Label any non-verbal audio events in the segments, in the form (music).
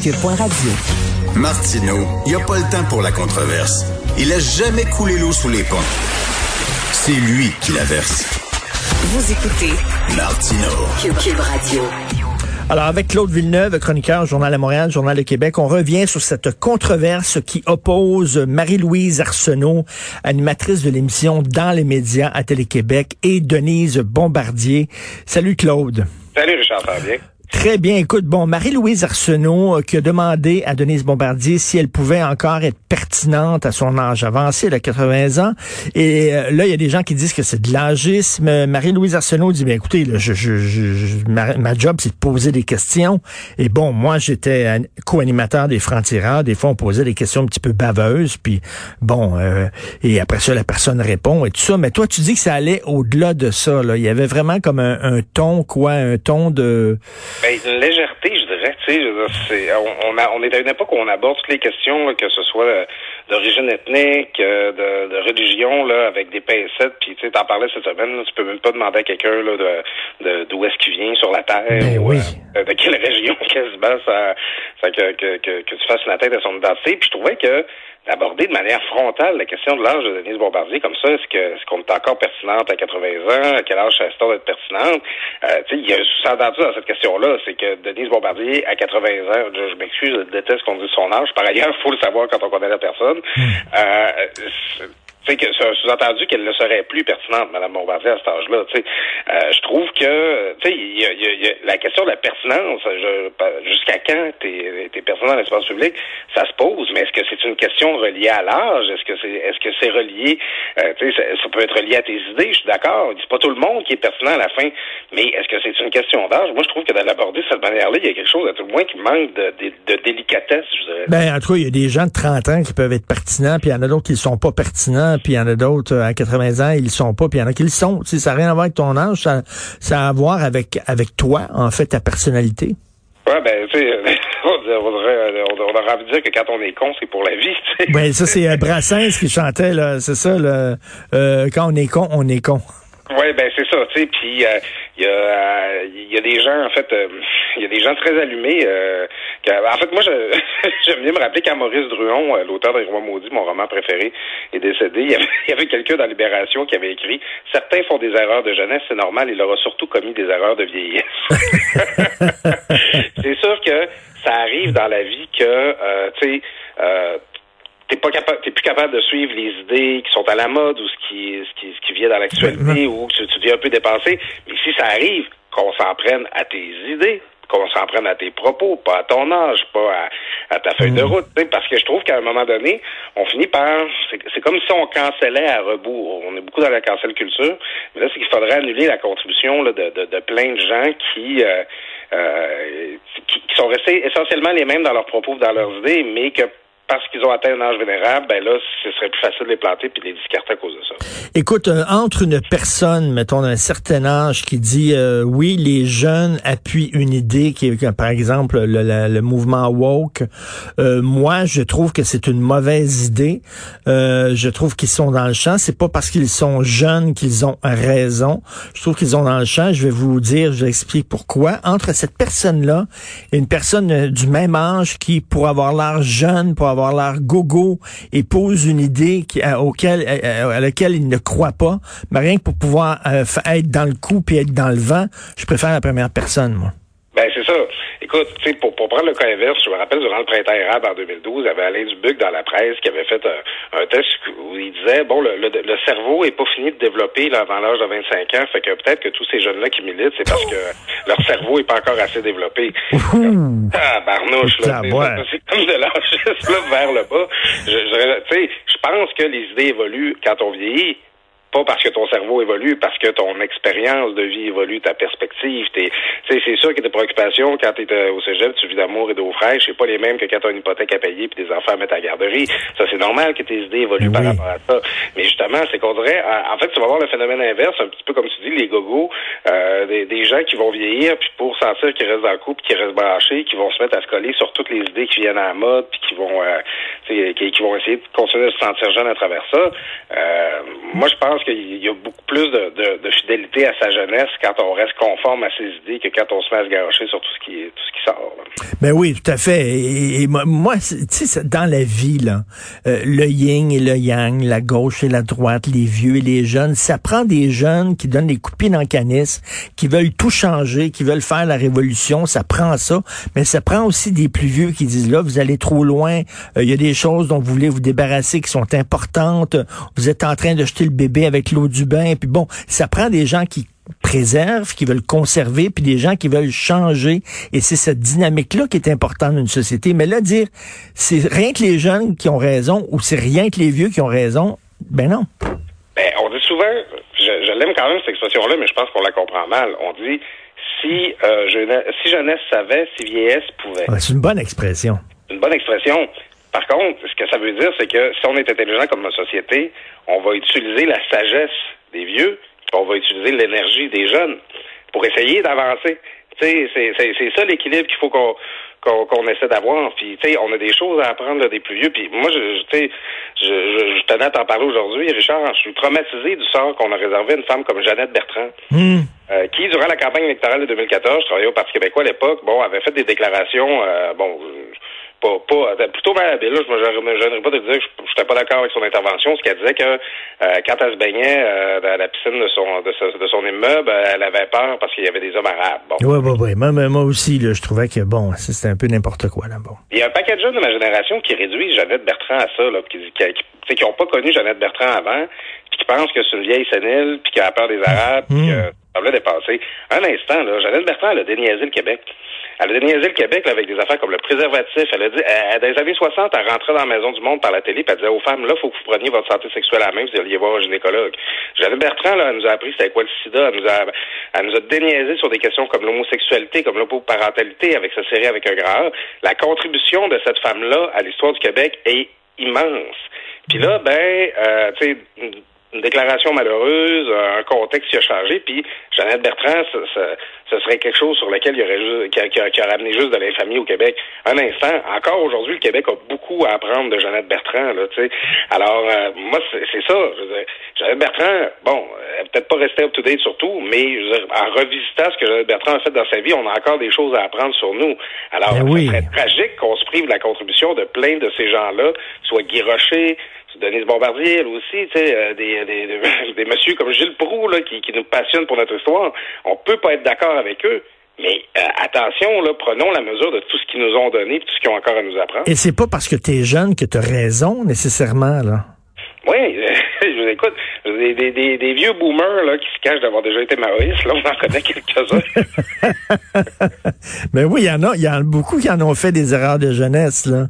Cube.radio. Martineau, il n'y a pas le temps pour la controverse. Il a jamais coulé l'eau sous les ponts. C'est lui qui la verse. Vous écoutez Martineau. Cube, Cube Radio. Alors, avec Claude Villeneuve, chroniqueur, Journal de Montréal, Journal de Québec, on revient sur cette controverse qui oppose Marie-Louise Arsenault, animatrice de l'émission Dans les médias à Télé-Québec, et Denise Bombardier. Salut Claude. Salut Richard, ça va bien? Très bien. Écoute, bon, Marie-Louise Arsenault euh, qui a demandé à Denise Bombardier si elle pouvait encore être pertinente à son âge avancé, elle a 80 ans. Et euh, là, il y a des gens qui disent que c'est de l'âgisme. Marie-Louise Arsenault dit, bien écoutez, là, je, je, je, ma, ma, job, c'est de poser des questions. Et bon, moi, j'étais co-animateur des francs-tireurs. Des fois, on posait des questions un petit peu baveuses. Puis, bon, euh, et après ça, la personne répond et tout ça. Mais toi, tu dis que ça allait au-delà de ça. Là. Il y avait vraiment comme un, un ton, quoi, un ton de... Ben, une légèreté, je dirais. Tu sais, on, on, a, on est à une époque où on aborde toutes les questions, là, que ce soit d'origine ethnique, de, de, religion, là, avec des pincettes. Puis, tu sais, t'en parlais cette semaine, là, tu peux même pas demander à quelqu'un là, de d'où est-ce qu'il vient sur la Terre, ben ou oui. euh, de quelle (laughs) région quasiment ça, ça que, que, que, que tu fasses la tête à son identité. Puis, je trouvais que d'aborder de manière frontale la question de l'âge de Denise Bombardier comme ça, est-ce que est-ce qu'on est encore pertinente à 80 ans, à quel âge ça t d'être pertinente? Euh, tu sais, il y a un sous-entendu dans cette question-là, c'est que Denise Bombardier, à 80 ans, je, je m'excuse, je déteste qu'on dise son âge. Par ailleurs, il faut le savoir quand on connaît la personne. Euh, c'est que sous-entendu qu'elle ne serait plus pertinente, Mme Bombardier, à cet âge-là. Tu euh, je trouve que, tu sais, il y a, y a, la question de la pertinence, jusqu'à quand t'es es pertinent dans l'espace public, ça se pose. Mais est-ce que c'est une question reliée à l'âge? Est-ce que c'est est-ce que c'est relié, euh, tu sais, ça, peut être relié à tes idées? Je suis d'accord. C'est pas tout le monde qui est pertinent à la fin, mais est-ce que c'est une question d'âge? Moi, je trouve que de l'aborder de cette manière-là, il y a quelque chose à tout le moins qui manque de, de, de délicatesse, je dirais. Ben, en tout cas, il y a des gens de 30 ans qui peuvent être pertinents, puis il y en a d'autres qui ne sont pas pertinents puis il y en a d'autres à 80 ans, ils le sont pas, puis il y en a qui le sont. Tu sais, ça n'a rien à voir avec ton âge, ça, ça a à voir avec, avec toi, en fait, ta personnalité. Ouais, ben, tu sais, (laughs) on, on, aurait envie de dire que quand on est con, c'est pour la vie. Ben, ça, c'est euh, Brassens qui chantait, là, c'est ça, là, euh, quand on est con, on est con. Oui, ben c'est ça, tu sais, puis il euh, y, a, y a des gens, en fait, il euh, (laughs) y a des gens très allumés. Euh, que, en fait, moi, je, (laughs) j'aime bien me rappeler quand Maurice Druon, l'auteur des Rois maudits, mon roman préféré, est décédé, il y avait, (laughs) avait quelqu'un dans Libération qui avait écrit « Certains font des erreurs de jeunesse, c'est normal, il aura surtout commis des erreurs de vieillesse. » C'est sûr que ça arrive dans la vie que, tu sais, t'es pas capable, t'es plus capable de suivre les idées qui sont à la mode ou ce qui, ce qui, ce qui vient dans l'actualité ou que tu, tu deviens un peu dépassé. Mais si ça arrive, qu'on s'en prenne à tes idées, qu'on s'en prenne à tes propos, pas à ton âge, pas à, à ta feuille de route. Parce que je trouve qu'à un moment donné, on finit par. C'est comme si on cancellait à rebours. On est beaucoup dans la cancel culture, mais là, c'est qu'il faudrait annuler la contribution là, de, de, de, plein de gens qui, euh, euh, qui, qui sont restés essentiellement les mêmes dans leurs propos, dans leurs idées, mais que parce qu'ils ont atteint un âge vénérable, ben là, ce serait plus facile de les planter puis de les discarter à cause de ça. Écoute, euh, entre une personne, mettons, d'un certain âge qui dit euh, oui, les jeunes appuient une idée qui est, par exemple, le, le, le mouvement woke, euh, moi, je trouve que c'est une mauvaise idée. Euh, je trouve qu'ils sont dans le champ. C'est pas parce qu'ils sont jeunes qu'ils ont raison. Je trouve qu'ils sont dans le champ. Je vais vous dire, je vais expliquer pourquoi. Entre cette personne-là et une personne du même âge qui, pour avoir l'air jeune, pour avoir l'air gogo et pose une idée à, auquel, à, laquelle il ne croit pas, mais rien que pour pouvoir euh, être dans le coup puis être dans le vent, je préfère la première personne, moi. Ben, c'est ça. Écoute, tu sais, pour, pour prendre le cas inverse, je me rappelle durant le printemps arabe en 2012, il y avait Alain Dubuc dans la presse qui avait fait un, un test où il disait, bon, le, le, le cerveau est pas fini de développer là, avant l'âge de 25 ans, fait que peut-être que tous ces jeunes-là qui militent, c'est parce que leur cerveau est pas encore assez développé. ah, barnouche, là. C'est comme de (laughs) là vers le bas. Je, je, tu sais, je pense que les idées évoluent quand on vieillit, pas parce que ton cerveau évolue, parce que ton expérience de vie évolue, ta perspective. T'es, c'est sûr que tes préoccupations quand tu es au cégep, tu vis d'amour et d'eau fraîche, c'est pas les mêmes que quand tu as une hypothèque à payer puis des enfants à mettre à la garderie. Ça, c'est normal que tes idées évoluent par rapport à ça. Mais justement, c'est qu'on dirait, en fait, tu vas voir le phénomène inverse, un petit peu comme tu dis, les gogos, euh, des, des, gens qui vont vieillir, puis pour sentir qu'ils restent dans le couple, qu'ils restent branchés, qui vont se mettre à se coller sur toutes les idées qui viennent à la mode, puis qui vont, euh, qui, qui, vont essayer de continuer de se sentir jeunes à travers ça. Euh, moi, je pense qu'il y a beaucoup plus de, de, fidélité à sa jeunesse quand on reste conforme à ses idées que quand on se met à se garocher sur tout ce qui, sort. Là. Ben oui, tout à fait. Et, moi, tu sais, dans la vie, là, euh, le yin et le yang, la gauche et la droite, les vieux et les jeunes, ça prend des jeunes qui donnent des coups le canis, qui veulent tout changer, qui veulent faire la révolution. Ça prend ça. Mais ça prend aussi des plus vieux qui disent, là, vous allez trop loin. Euh, il y a des choses dont vous voulez vous débarrasser qui sont importantes. Vous êtes en train de jeter le bébé l'eau du bain. Puis bon, ça prend des gens qui préservent, qui veulent conserver, puis des gens qui veulent changer. Et c'est cette dynamique-là qui est importante dans une société. Mais là, dire, c'est rien que les jeunes qui ont raison ou c'est rien que les vieux qui ont raison, ben non. Ben, on dit souvent, je, l'aime quand même cette expression-là, mais je pense qu'on la comprend mal. On dit, si, euh, jeunesse, si jeunesse savait, si vieillesse pouvait. c'est une bonne expression. Une bonne expression. Par contre, ce que ça veut dire, c'est que si on est intelligent comme notre société, on va utiliser la sagesse des vieux, on va utiliser l'énergie des jeunes pour essayer d'avancer. C'est ça l'équilibre qu'il faut qu'on qu'on essaie d'avoir. Puis, tu sais, on a des choses à apprendre des plus vieux. Puis, moi, je, tu sais, je, je, je, tenais à t'en parler aujourd'hui, Richard. Je suis traumatisé du sort qu'on a réservé à une femme comme Jeannette Bertrand, hmm. euh, qui, durant la campagne électorale de 2014, je travaillais au Parti québécois à l'époque, bon, avait fait des déclarations, euh, bon, pas, pas euh, plutôt mal habile. Là, je me gênerais pas de dire que je n'étais pas d'accord avec son intervention. Ce qu'elle disait que euh, quand elle se baignait euh, dans la piscine de son de, son immeuble, elle avait peur parce qu'il y avait des hommes arabes. Bon. Oui, oui, oui. Moi, moi aussi, là, je trouvais que bon, c'était un peu n'importe quoi là. Bon. Il y a un paquet de jeunes de ma génération qui réduisent Jeannette Bertrand à ça, là, qui qui n'ont pas connu Jeannette Bertrand avant, puis qui pensent que c'est une vieille sénile, puis qu'elle a peur des Arabes, puis mmh. que ça voulait dépasser. Un instant, là, Jeannette Bertrand, elle a déniaisé le Québec. Elle a déniaisé le Québec avec des affaires comme le préservatif. Elle a dit, elle, dans les années 60, elle rentrait dans la Maison du Monde par la télé, puis elle disait aux femmes, là, il faut que vous preniez votre santé sexuelle à la main, vous alliez voir un gynécologue. Jeannette Bertrand, là, elle nous a appris c'était quoi le sida. Elle nous a, elle nous a déniaisé sur des questions comme l'homosexualité, comme l'homoparentalité avec sa série avec un grand La contribution de cette femme-là à l'histoire du Québec est immense. Puis là, ben, euh, tu sais, une déclaration malheureuse, un contexte qui a changé, puis Jeannette Bertrand, ce, serait quelque chose sur lequel il y aurait juste, qui, qui, a ramené juste de l'infamie au Québec. Un instant, encore aujourd'hui, le Québec a beaucoup à apprendre de Jeannette Bertrand, là, tu sais. Alors, euh, moi, c'est ça. Je veux Jeannette Bertrand, bon, elle peut-être pas restée up-to-date sur tout, mais je veux en revisitant ce que Jeannette Bertrand a fait dans sa vie, on a encore des choses à apprendre sur nous. Alors, ben oui. c'est tragique qu'on se prive de la contribution de plein de ces gens-là, soit Guy Rocher, Denise Bombardier, elle aussi, tu sais, euh, des, des, des, (laughs) des, messieurs comme Gilles Proux, là, qui, qui nous passionnent pour notre histoire. On peut pas être d'accord avec eux. Mais euh, attention, là, prenons la mesure de tout ce qu'ils nous ont donné et tout ce qu'ils ont encore à nous apprendre. Et c'est pas parce que tu es jeune que tu as raison, nécessairement, là. Oui, (laughs) je vous écoute. Des, des, des, des, vieux boomers là, qui se cachent d'avoir déjà été maoïstes, là, on en connaît quelques-uns. (laughs) Mais oui, il y en a, il y en a beaucoup qui en ont fait des erreurs de jeunesse, là.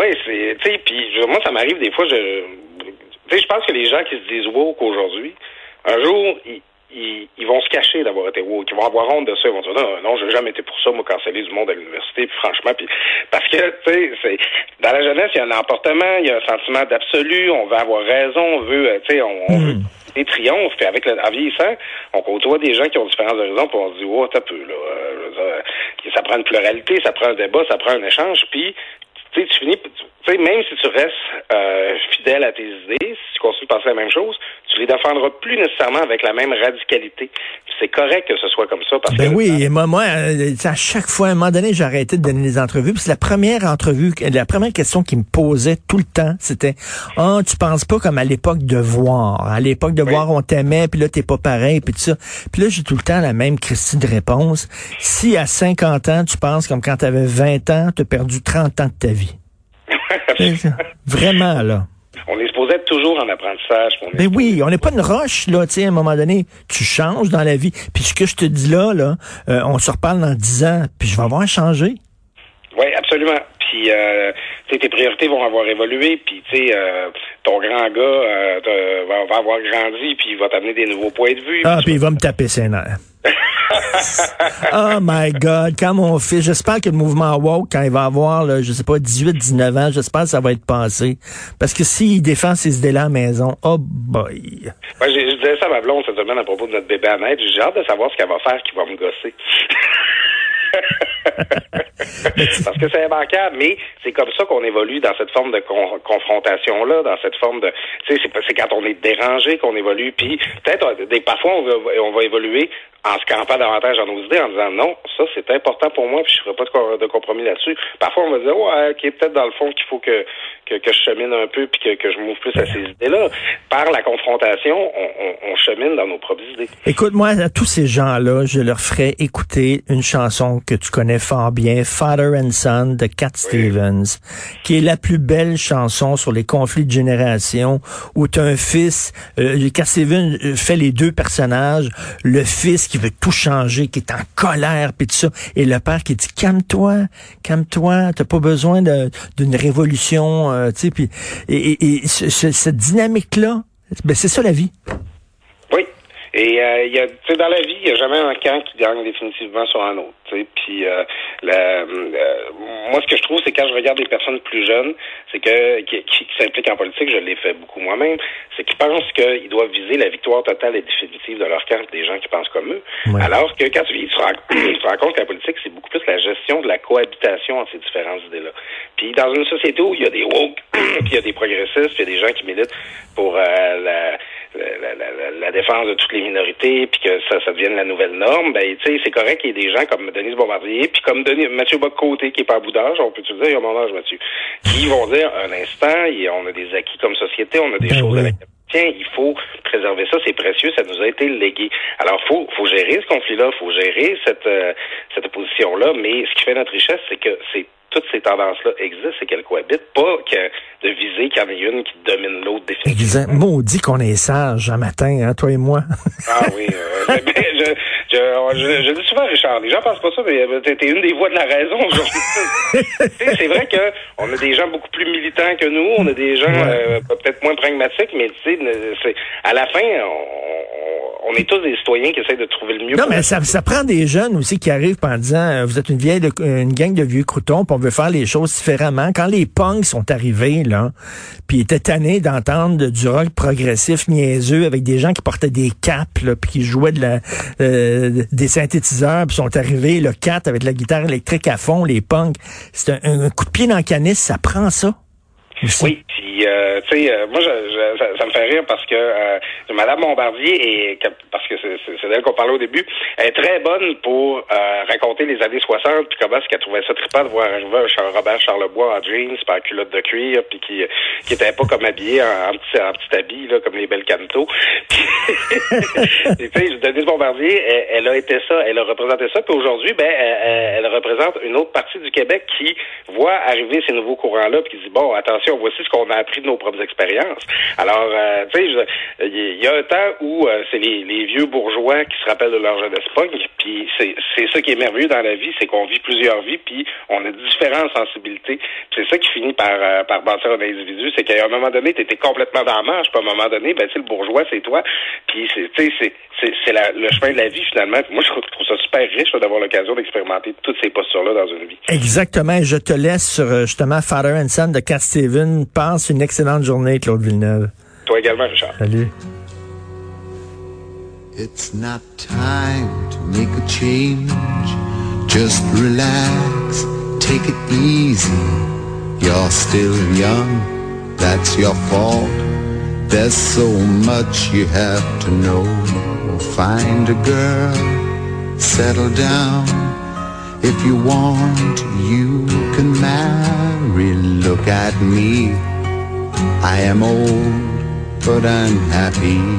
Oui, c'est, tu sais, puis moi, ça m'arrive des fois, je, tu sais, je pense que les gens qui se disent woke aujourd'hui, un jour, ils, ils, vont se cacher d'avoir été woke, ils vont avoir honte de ça, ils vont dire non, non, j'ai jamais été pour ça, moi, canceller du monde à l'université, puis franchement, puis parce que, tu sais, c'est dans la jeunesse, il y a un emportement, il y a un sentiment d'absolu, on veut avoir raison, on veut, euh, tu sais, on, veut hmm. des triomphes, puis avec le, en vieillissant, on côtoie des gens qui ont différents horizons, puis on se dit, oh, t'as peu, là, euh, ça prend une pluralité, ça prend un débat, ça prend un échange, puis tu sais, tu finis, tu sais, même si tu restes euh, fidèle à tes idées, si tu continues de penser la même chose, tu les défendras plus nécessairement avec la même radicalité. C'est correct que ce soit comme ça. Parce ben oui, moi, moi, euh, à chaque fois, à un moment donné, j'ai arrêté de donner des entrevues. Puis la première entrevue, la première question qui me posait tout le temps, c'était Ah, oh, tu penses pas comme à l'époque de voir. À l'époque de voir, on t'aimait, puis là, t'es pas pareil, puis tout ça. Puis là, j'ai tout le temps la même Christie de réponse. Si à 50 ans, tu penses comme quand tu avais 20 ans, tu as perdu 30 ans de ta vie. Vraiment, là. On est supposé être toujours en apprentissage. Mais ben oui, on n'est pas une roche, là, tu sais, à un moment donné, tu changes dans la vie. Puis ce que je te dis là, là, euh, on se reparle dans dix ans, puis je vais avoir changé. Oui, absolument. Puis, euh, tes priorités vont avoir évolué, puis, tu sais, euh, ton grand gars euh, va, avoir grandi puis il va t'amener des nouveaux points de vue. Ah, Puis puis il va me taper ses nerfs. (laughs) oh my God, quand mon fils, j'espère que le mouvement woke, quand il va avoir, là, je sais pas, 18, 19 ans, j'espère que ça va être passé. Parce que s'il défend ses idées-là à la maison, oh boy. Moi, je disais ça à ma blonde cette semaine à propos de notre bébé à naître. J'ai hâte de savoir ce qu'elle va faire qui va me gosser. (laughs) (laughs) Parce que c'est immanquable, mais c'est comme ça qu'on évolue dans cette forme de con- confrontation-là, dans cette forme de... Tu sais, c'est quand on est dérangé qu'on évolue, puis peut-être, euh, parfois, on va, on va évoluer en se campant davantage dans nos idées, en disant non, ça c'est important pour moi, puis je ferai pas de, co- de compromis là-dessus. Parfois, on va dire, ouais, ok, peut-être dans le fond qu'il faut que, que, je chemine un peu, puis que, que je m'ouvre plus à ces idées-là. Par la confrontation, on, on, on chemine dans nos propres idées. Écoute, moi, à tous ces gens-là, je leur ferai écouter une chanson que tu connais fort bien, Father and Son de Cat Stevens, qui est la plus belle chanson sur les conflits de génération, où tu as un fils, euh, Cat Stevens euh, fait les deux personnages, le fils qui veut tout changer, qui est en colère, puis tout ça, et le père qui dit, calme-toi, calme-toi, t'as pas besoin d'une révolution, euh, tu sais, puis, et, et- et ce- ce- cette dynamique-là, ben, c'est ça la vie. Et euh, il y a, tu sais, dans la vie, il n'y a jamais un camp qui gagne définitivement sur un autre. Puis euh, la- euh, moi, ce que je trouve, c'est quand je regarde des personnes plus jeunes, c'est que qui, qui, qui s'impliquent en politique, je l'ai fait beaucoup moi-même, c'est qu'ils pensent qu'ils doivent viser la victoire totale et définitive de leur camp, des gens qui pensent comme eux. Ouais. Alors que quand tu, tu, te rends, tu te rends compte que la politique, c'est beaucoup plus la gestion de la cohabitation entre ces différentes idées-là. Puis dans une société où il y a des woke, (clears throat) puis il y a des progressistes, puis il y a des gens qui militent pour euh, la, la, la, la, défense de toutes les minorités, puis que ça, ça devienne la nouvelle norme, ben tu sais, c'est correct qu'il y ait des gens comme Denise Bombardier, puis comme Denis, Mathieu Bock-Côté, qui est pas à bout d'âge, on peut-tu le dire, il y a mon âge, Mathieu, qui (laughs) vont dire, un instant, on a des acquis comme société, on a des Ben choses oui. avec tiens, il faut préserver ça, c'est précieux, ça nous a été légué. Alors, faut, faut gérer ce conflit-là, faut gérer cette, euh, cette opposition-là, mais ce qui fait notre richesse, c'est que c'est toutes ces tendances-là existent, c'est qu'elles cohabitent, pas que de viser qu'il y en ait une qui domine l'autre définitivement. Maudit qu'on est sage un matin, hein, toi et moi. Ah oui, euh, (laughs) (laughs) je, je, je, je dis souvent, Richard, les gens pensent pas ça, mais euh, t'es une des voix de la raison aujourd'hui. (laughs) C'est vrai que on a des gens beaucoup plus militants que nous, on a des gens euh, peut-être moins pragmatiques, mais tu sais, à la fin, on, on est tous des citoyens qui essayent de trouver le mieux. Non, mais ça, ça prend des jeunes aussi qui arrivent en disant euh, vous êtes une vieille de- une gang de vieux croutons, puis on veut faire les choses différemment. Quand les punks sont arrivés, là, puis ils étaient tannés d'entendre de- du rock progressif niaiseux avec des gens qui portaient des capes, là, puis qui jouaient de la, euh, des synthétiseurs, sont arrivés, le 4 avec la guitare électrique à fond, les punks. C'est un, un coup de pied dans le canis, ça prend ça. Oui, puis euh, tu sais, euh, moi, je, je- ça, ça me fait rire parce que euh, Madame Bombardier est, parce que c'est- d'elle qu'on parlait au début, elle est très bonne pour euh, raconter les années 60 puis comment est-ce qu'elle trouvait ça trippant de voir arriver un Robert Charlebois en jeans, pas en culotte de cuir, puis qui qui était pas comme habillé en, petit en petit habit là comme les belles cantos. (laughs) (laughs) Tu sais, Denise Bombardier, elle, elle a été ça, elle a représenté ça, puis aujourd'hui, ben, elle, elle représente une autre partie du Québec qui voit arriver ces nouveaux courants-là, puis qui dit bon, attention, voici ce qu'on a appris de nos propres expériences. Alors, euh, tu sais, il y a un temps où euh, c'est les, vieux bourgeois qui se rappellent de leur jeunesse punk, puis c'est ça qui est merveilleux dans la vie, c'est qu'on vit plusieurs vies, puis on a différentes sensibilités. C'est ça qui finit par euh, par bâtir un individu, c'est qu'à un moment donné, tu étais complètement dans la marche, puis à un moment donné, ben le bourgeois, c'est toi, puis c'est le chemin de la vie finalement. Moi, je trouve, ça super riche d'avoir l'occasion d'expérimenter toutes ces postures-là dans une vie. Exactement. Je te laisse sur justement Father and Son de Cat Passe une excellente journée, Claude Villeneuve. Toi également, Richard. Salut. It's not time to make a change. Just relax, take it easy. You're still young, that's your fault. There's so much you have to know. Find a girl, settle down. If you want, you can marry. Look at me. I am old, but I'm happy.